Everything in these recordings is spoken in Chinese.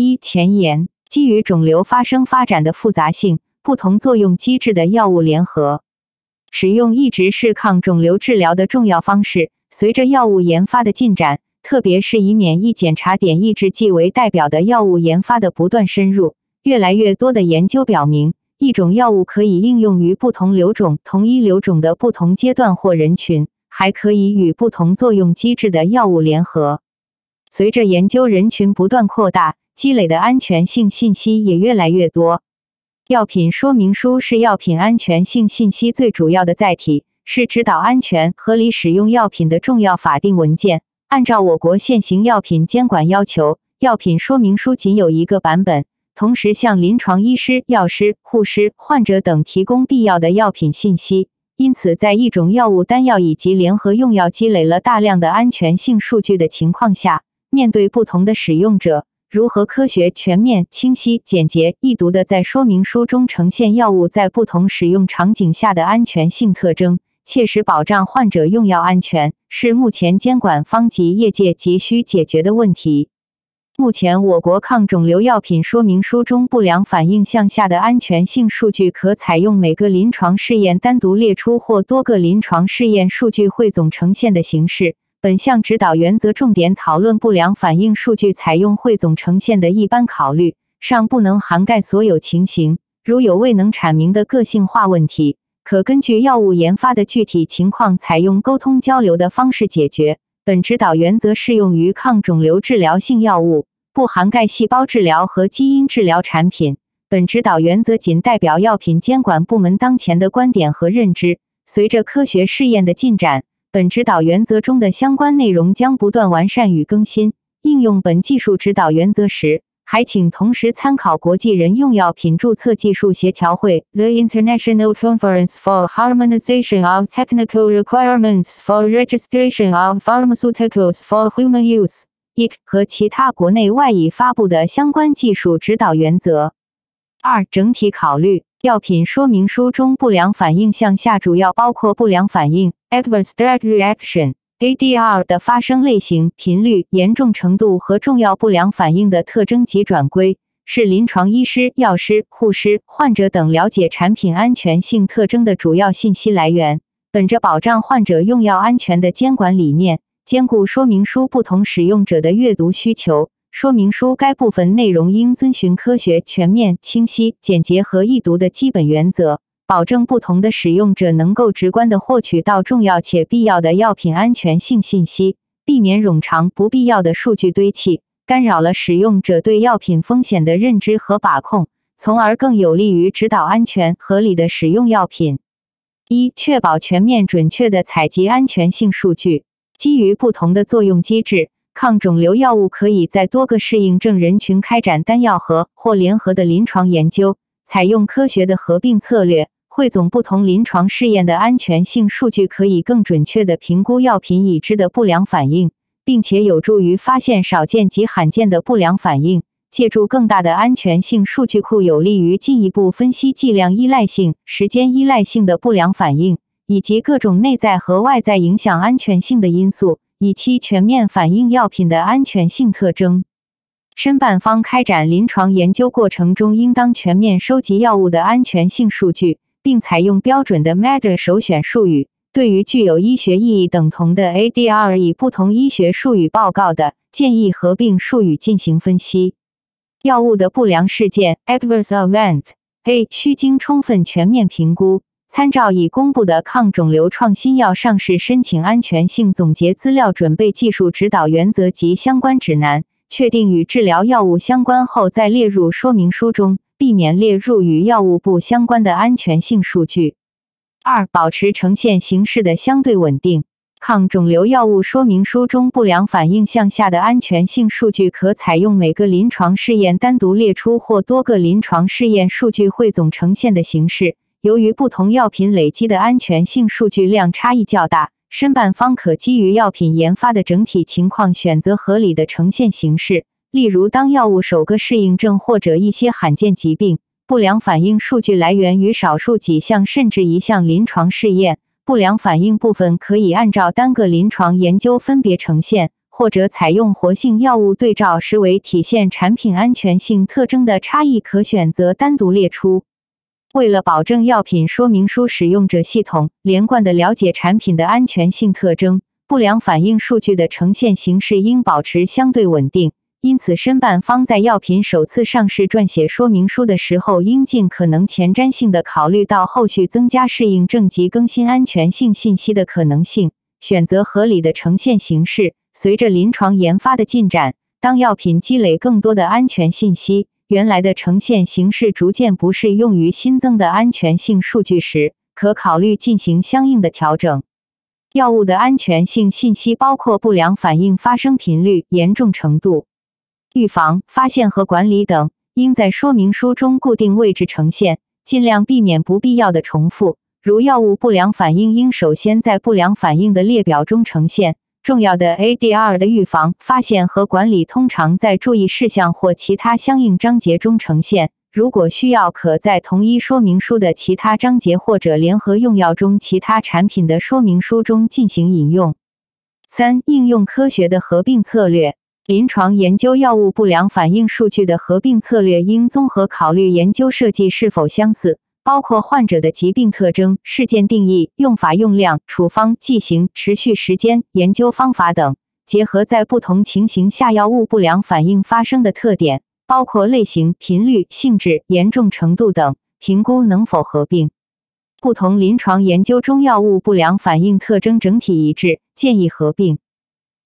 一、前言：基于肿瘤发生发展的复杂性，不同作用机制的药物联合使用一直是抗肿瘤治疗的重要方式。随着药物研发的进展，特别是以免疫检查点抑制剂为代表的药物研发的不断深入，越来越多的研究表明，一种药物可以应用于不同瘤种、同一瘤种的不同阶段或人群，还可以与不同作用机制的药物联合。随着研究人群不断扩大，积累的安全性信息也越来越多。药品说明书是药品安全性信息最主要的载体。是指导安全、合理使用药品的重要法定文件。按照我国现行药品监管要求，药品说明书仅有一个版本，同时向临床医师、药师、护士、患者等提供必要的药品信息。因此，在一种药物单药以及联合用药积累了大量的安全性数据的情况下，面对不同的使用者，如何科学、全面、清晰、简洁、易读的在说明书中呈现药物在不同使用场景下的安全性特征？切实保障患者用药安全，是目前监管方及业界急需解决的问题。目前，我国抗肿瘤药品说明书中不良反应项下的安全性数据，可采用每个临床试验单独列出或多个临床试验数据汇总呈现的形式。本项指导原则重点讨论不良反应数据采用汇总呈现的一般考虑，尚不能涵盖所有情形。如有未能阐明的个性化问题。可根据药物研发的具体情况，采用沟通交流的方式解决。本指导原则适用于抗肿瘤治疗性药物，不涵盖细胞治疗和基因治疗产品。本指导原则仅代表药品监管部门当前的观点和认知。随着科学试验的进展，本指导原则中的相关内容将不断完善与更新。应用本技术指导原则时，还请同时参考国际人用药品注册技术协调会 （The International Conference for Harmonization of Technical Requirements for Registration of Pharmaceuticals for Human Use，IC） 和其他国内外已发布的相关技术指导原则。二、整体考虑药品说明书中不良反应项下主要包括不良反应 （Adverse Drug Reaction）。ADR 的发生类型、频率、严重程度和重要不良反应的特征及转归，是临床医师、药师、护士、患者等了解产品安全性特征的主要信息来源。本着保障患者用药安全的监管理念，兼顾说明书不同使用者的阅读需求，说明书该部分内容应遵循科学、全面、清晰、简洁和易读的基本原则。保证不同的使用者能够直观地获取到重要且必要的药品安全性信息，避免冗长不必要的数据堆砌，干扰了使用者对药品风险的认知和把控，从而更有利于指导安全合理的使用药品。一、确保全面准确的采集安全性数据。基于不同的作用机制，抗肿瘤药物可以在多个适应症人群开展单药和或联合的临床研究，采用科学的合并策略。汇总不同临床试验的安全性数据，可以更准确地评估药品已知的不良反应，并且有助于发现少见及罕见的不良反应。借助更大的安全性数据库，有利于进一步分析剂量依赖性、时间依赖性的不良反应，以及各种内在和外在影响安全性的因素，以期全面反映药品的安全性特征。申办方开展临床研究过程中，应当全面收集药物的安全性数据。并采用标准的 MADR 首选术语。对于具有医学意义等同的 ADR 以不同医学术语报告的，建议合并术语进行分析。药物的不良事件 （Adverse Event） A 需经充分全面评估，参照已公布的抗肿瘤创新药上市申请安全性总结资料准备技术指导原则及相关指南，确定与治疗药物相关后再列入说明书中。避免列入与药物不相关的安全性数据。二、保持呈现形式的相对稳定。抗肿瘤药物说明书中不良反应项下的安全性数据，可采用每个临床试验单独列出或多个临床试验数据汇总呈现的形式。由于不同药品累积的安全性数据量差异较大，申办方可基于药品研发的整体情况，选择合理的呈现形式。例如，当药物首个适应症或者一些罕见疾病不良反应数据来源于少数几项甚至一项临床试验，不良反应部分可以按照单个临床研究分别呈现，或者采用活性药物对照时为体现产品安全性特征的差异，可选择单独列出。为了保证药品说明书使用者系统连贯地了解产品的安全性特征，不良反应数据的呈现形式应保持相对稳定。因此，申办方在药品首次上市撰写说明书的时候，应尽可能前瞻性的考虑到后续增加适应症及更新安全性信息的可能性，选择合理的呈现形式。随着临床研发的进展，当药品积累更多的安全信息，原来的呈现形式逐渐不适用于新增的安全性数据时，可考虑进行相应的调整。药物的安全性信息包括不良反应发生频率、严重程度。预防、发现和管理等，应在说明书中固定位置呈现，尽量避免不必要的重复。如药物不良反应，应首先在不良反应的列表中呈现。重要的 ADR 的预防、发现和管理，通常在注意事项或其他相应章节中呈现。如果需要，可在同一说明书的其他章节或者联合用药中其他产品的说明书中进行引用。三、应用科学的合并策略。临床研究药物不良反应数据的合并策略应综合考虑研究设计是否相似，包括患者的疾病特征、事件定义、用法用量、处方剂型、持续时间、研究方法等，结合在不同情形下药物不良反应发生的特点，包括类型、频率、性质、严重程度等，评估能否合并。不同临床研究中药物不良反应特征整体一致，建议合并。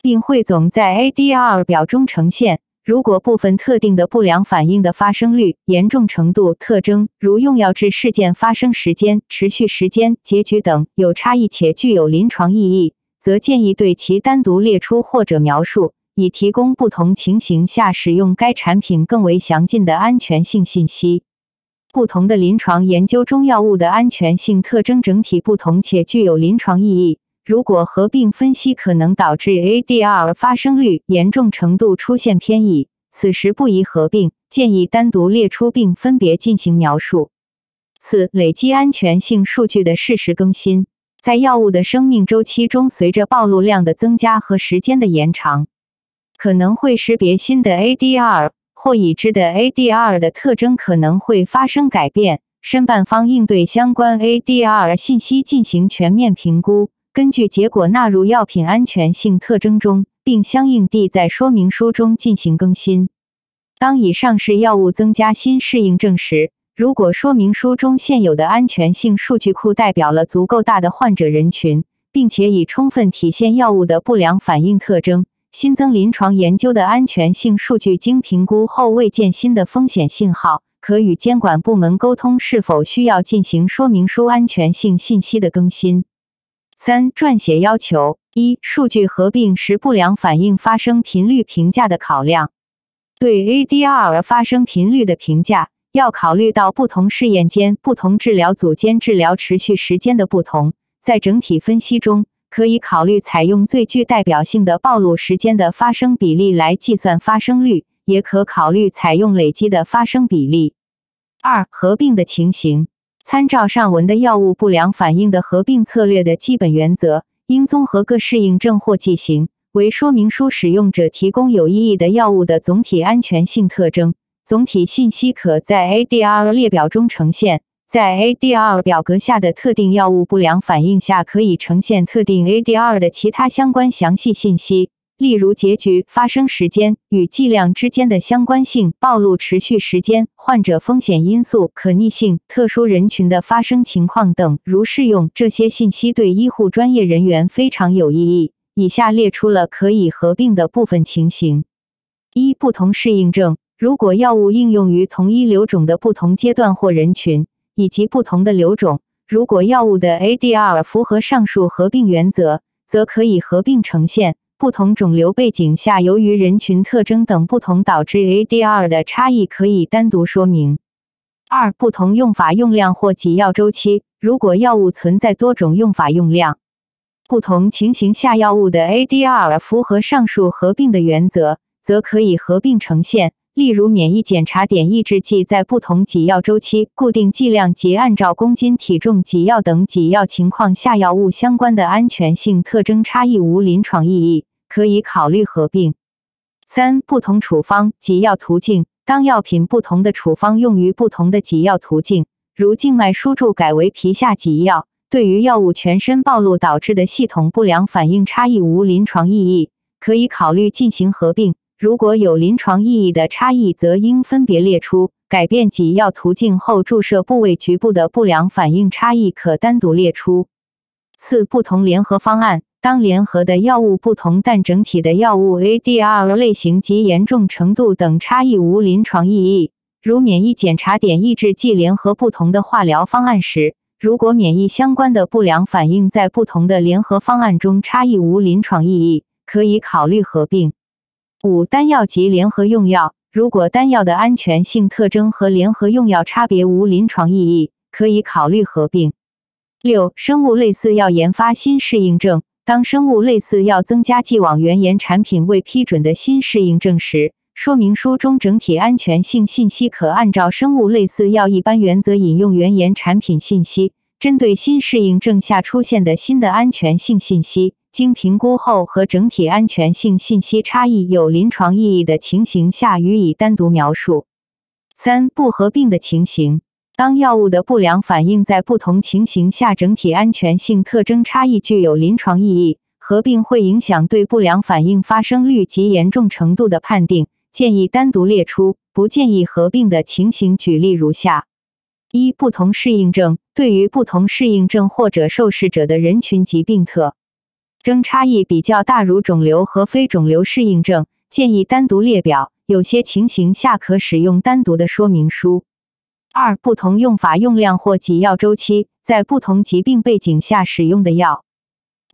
并汇总在 ADR 表中呈现。如果部分特定的不良反应的发生率、严重程度、特征，如用药致事件发生时间、持续时间、结局等有差异且具有临床意义，则建议对其单独列出或者描述，以提供不同情形下使用该产品更为详尽的安全性信息。不同的临床研究中药物的安全性特征整体不同且具有临床意义。如果合并分析可能导致 ADR 发生率、严重程度出现偏移，此时不宜合并，建议单独列出并分别进行描述。四、累积安全性数据的适时更新，在药物的生命周期中，随着暴露量的增加和时间的延长，可能会识别新的 ADR 或已知的 ADR 的特征可能会发生改变。申办方应对相关 ADR 信息进行全面评估。根据结果纳入药品安全性特征中，并相应地在说明书中进行更新。当已上市药物增加新适应症时，如果说明书中现有的安全性数据库代表了足够大的患者人群，并且已充分体现药物的不良反应特征，新增临床研究的安全性数据经评估后未见新的风险信号，可与监管部门沟通是否需要进行说明书安全性信息的更新。三、撰写要求：一、数据合并时不良反应发生频率评价的考量。对 ADR 发生频率的评价，要考虑到不同试验间、不同治疗组间治疗持续时间的不同。在整体分析中，可以考虑采用最具代表性的暴露时间的发生比例来计算发生率，也可考虑采用累积的发生比例。二、合并的情形。参照上文的药物不良反应的合并策略的基本原则，应综合各适应症或剂型，为说明书使用者提供有意义的药物的总体安全性特征。总体信息可在 ADR 列表中呈现，在 ADR 表格下的特定药物不良反应下，可以呈现特定 ADR 的其他相关详细信息。例如结局、发生时间与剂量之间的相关性、暴露持续时间、患者风险因素、可逆性、特殊人群的发生情况等。如适用这些信息对医护专业人员非常有意义。以下列出了可以合并的部分情形：一、不同适应症，如果药物应用于同一瘤种的不同阶段或人群，以及不同的瘤种，如果药物的 ADR 符合上述合并原则，则可以合并呈现。不同肿瘤背景下，由于人群特征等不同导致 ADR 的差异，可以单独说明。二、不同用法用量或给药周期，如果药物存在多种用法用量，不同情形下药物的 ADR 符合上述合并的原则，则可以合并呈现。例如，免疫检查点抑制剂在不同给药周期、固定剂量及按照公斤体重给药等给药情况下，药物相关的安全性特征差异无临床意义。可以考虑合并。三、不同处方给药途径。当药品不同的处方用于不同的给药途径，如静脉输注改为皮下给药，对于药物全身暴露导致的系统不良反应差异无临床意义，可以考虑进行合并。如果有临床意义的差异，则应分别列出。改变给药途径后注射部位局部的不良反应差异可单独列出。四、不同联合方案。当联合的药物不同，但整体的药物 ADR 类型及严重程度等差异无临床意义，如免疫检查点抑制剂联合不同的化疗方案时，如果免疫相关的不良反应在不同的联合方案中差异无临床意义，可以考虑合并。五、单药及联合用药，如果单药的安全性特征和联合用药差别无临床意义，可以考虑合并。六、生物类似药研发新适应症。当生物类似药增加既往原研产品未批准的新适应症时，说明书中整体安全性信息可按照生物类似药一般原则引用原研产品信息。针对新适应症下出现的新的安全性信息，经评估后和整体安全性信息差异有临床意义的情形下予以单独描述。三、不合并的情形。当药物的不良反应在不同情形下整体安全性特征差异具有临床意义，合并会影响对不良反应发生率及严重程度的判定，建议单独列出。不建议合并的情形举例如下：一、不同适应症对于不同适应症或者受试者的人群疾病特征差异比较大，如肿瘤和非肿瘤适应症，建议单独列表。有些情形下可使用单独的说明书。二、不同用法、用量或给药周期，在不同疾病背景下使用的药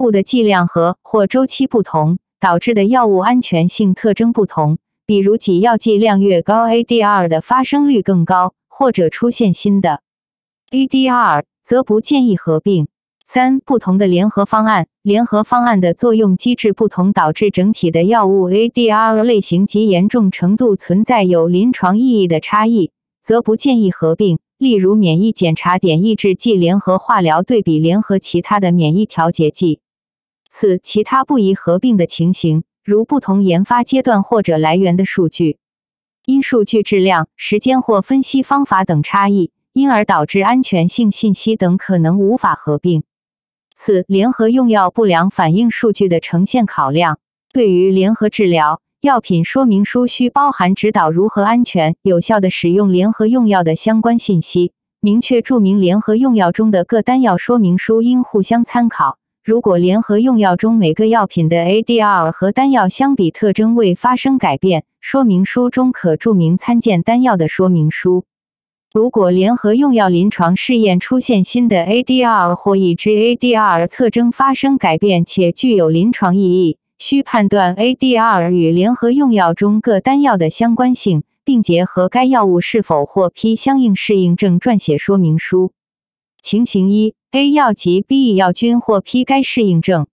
物的剂量和或周期不同，导致的药物安全性特征不同。比如，给药剂量越高，ADR 的发生率更高，或者出现新的 ADR，则不建议合并。三、不同的联合方案，联合方案的作用机制不同，导致整体的药物 ADR 类型及严重程度存在有临床意义的差异。则不建议合并。例如，免疫检查点抑制剂联合化疗对比联合其他的免疫调节剂。四、其他不宜合并的情形，如不同研发阶段或者来源的数据，因数据质量、时间或分析方法等差异，因而导致安全性信息等可能无法合并。四、联合用药不良反应数据的呈现考量，对于联合治疗。药品说明书需包含指导如何安全有效的使用联合用药的相关信息，明确注明联合用药中的各单药说明书应互相参考。如果联合用药中每个药品的 ADR 和单药相比特征未发生改变，说明书中可注明参见单药的说明书。如果联合用药临床试验出现新的 ADR 或已知 ADR 特征发生改变且具有临床意义。需判断 ADR 与联合用药中各单药的相关性，并结合该药物是否获批相应适应症撰写说明书。情形一：A 药及 B 药均获批该适应症。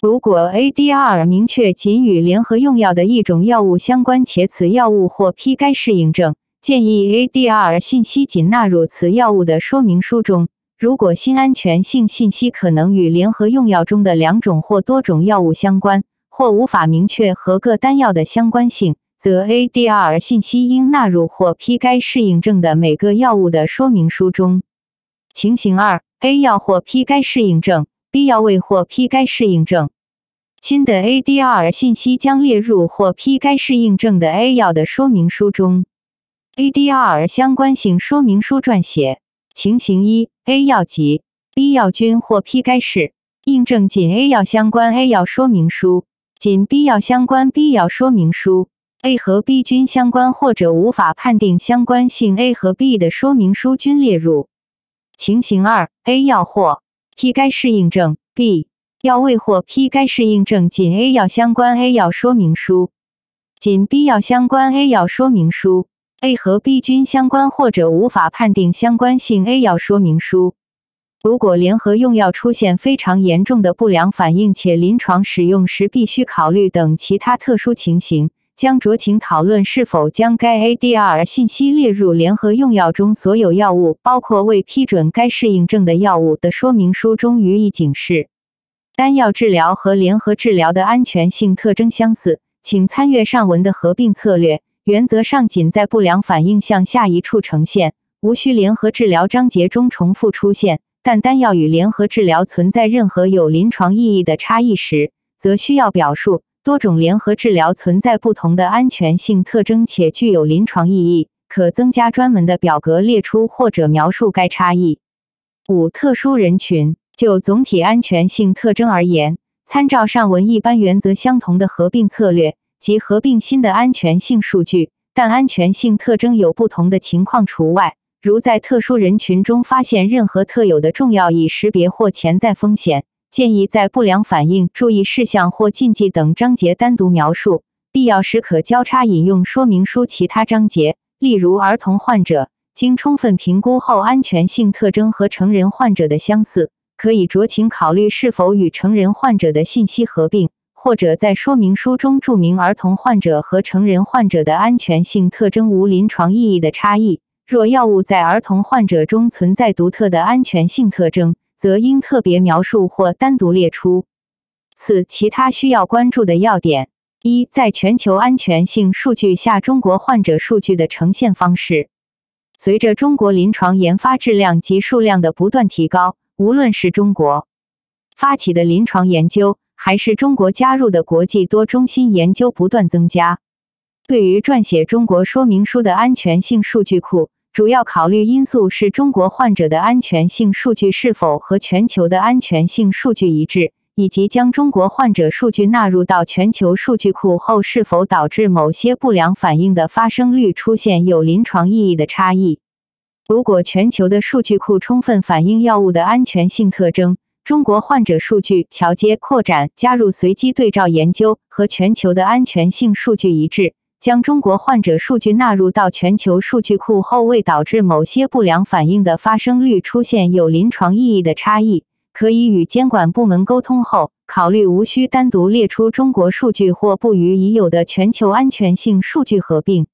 如果 ADR 明确仅与联合用药的一种药物相关，且此药物获批该适应症，建议 ADR 信息仅纳入此药物的说明书中。如果新安全性信息可能与联合用药中的两种或多种药物相关，或无法明确和各单药的相关性，则 ADR 信息应纳入或批该适应症的每个药物的说明书中。情形二：A 药获批该适应症，B 药未获批该适应症。新的 ADR 信息将列入或批该适应症的 A 药的说明书中。ADR 相关性说明书撰写情形一：A 药及 B 药均获批该适应症，仅 A 药相关 A 药说明书。仅必要相关必要说明书，A 和 B 均相关或者无法判定相关性 A 和 B 的说明书均列入。情形二：A 药获批该适应症，B 药未获批该适应症，仅 A 药相关 A 药说明书，仅 B 药相关 A 药说明书，A 和 B 均相关或者无法判定相关性 A 药说明书。如果联合用药出现非常严重的不良反应，且临床使用时必须考虑等其他特殊情形，将酌情讨论是否将该 ADR 信息列入联合用药中所有药物，包括未批准该适应症的药物的说明书中予以警示。单药治疗和联合治疗的安全性特征相似，请参阅上文的合并策略。原则上仅在不良反应向下一处呈现，无需联合治疗章节中重复出现。但单药与联合治疗存在任何有临床意义的差异时，则需要表述。多种联合治疗存在不同的安全性特征且具有临床意义，可增加专门的表格列出或者描述该差异。五、特殊人群就总体安全性特征而言，参照上文一般原则相同的合并策略及合并新的安全性数据，但安全性特征有不同的情况除外。如在特殊人群中发现任何特有的重要已识别或潜在风险，建议在不良反应、注意事项或禁忌等章节单独描述，必要时可交叉引用说明书其他章节。例如，儿童患者经充分评估后，安全性特征和成人患者的相似，可以酌情考虑是否与成人患者的信息合并，或者在说明书中注明儿童患者和成人患者的安全性特征无临床意义的差异。若药物在儿童患者中存在独特的安全性特征，则应特别描述或单独列出。四、其他需要关注的要点：一、在全球安全性数据下，中国患者数据的呈现方式。随着中国临床研发质量及数量的不断提高，无论是中国发起的临床研究，还是中国加入的国际多中心研究不断增加，对于撰写中国说明书的安全性数据库。主要考虑因素是中国患者的安全性数据是否和全球的安全性数据一致，以及将中国患者数据纳入到全球数据库后是否导致某些不良反应的发生率出现有临床意义的差异。如果全球的数据库充分反映药物的安全性特征，中国患者数据桥接扩展加入随机对照研究和全球的安全性数据一致。将中国患者数据纳入到全球数据库后，未导致某些不良反应的发生率出现有临床意义的差异，可以与监管部门沟通后，考虑无需单独列出中国数据或不与已有的全球安全性数据合并。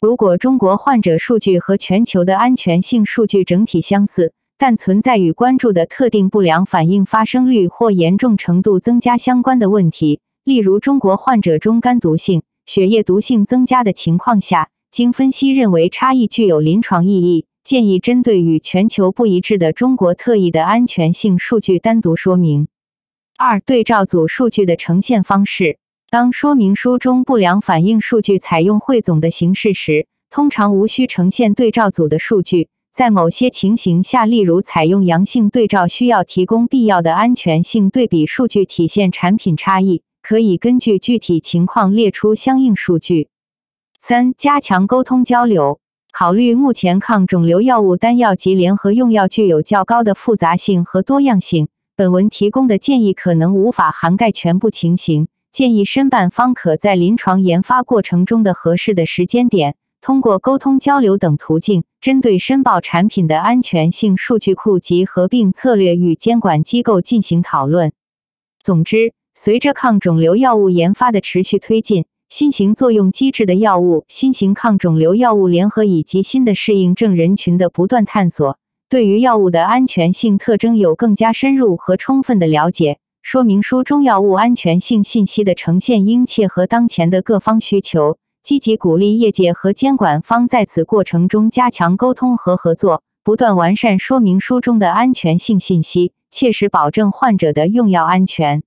如果中国患者数据和全球的安全性数据整体相似，但存在与关注的特定不良反应发生率或严重程度增加相关的问题，例如中国患者中肝毒性。血液毒性增加的情况下，经分析认为差异具有临床意义，建议针对与全球不一致的中国特异的安全性数据单独说明。二、对照组数据的呈现方式。当说明书中不良反应数据采用汇总的形式时，通常无需呈现对照组的数据。在某些情形下，例如采用阳性对照，需要提供必要的安全性对比数据，体现产品差异。可以根据具体情况列出相应数据。三、加强沟通交流。考虑目前抗肿瘤药物单药及联合用药具有较高的复杂性和多样性，本文提供的建议可能无法涵盖全部情形。建议申办方可在临床研发过程中的合适的时间点，通过沟通交流等途径，针对申报产品的安全性数据库及合并策略与监管机构进行讨论。总之。随着抗肿瘤药物研发的持续推进，新型作用机制的药物、新型抗肿瘤药物联合以及新的适应症人群的不断探索，对于药物的安全性特征有更加深入和充分的了解。说明书中药物安全性信息的呈现应切合当前的各方需求，积极鼓励业界和监管方在此过程中加强沟通和合作，不断完善说明书中的安全性信息，切实保证患者的用药安全。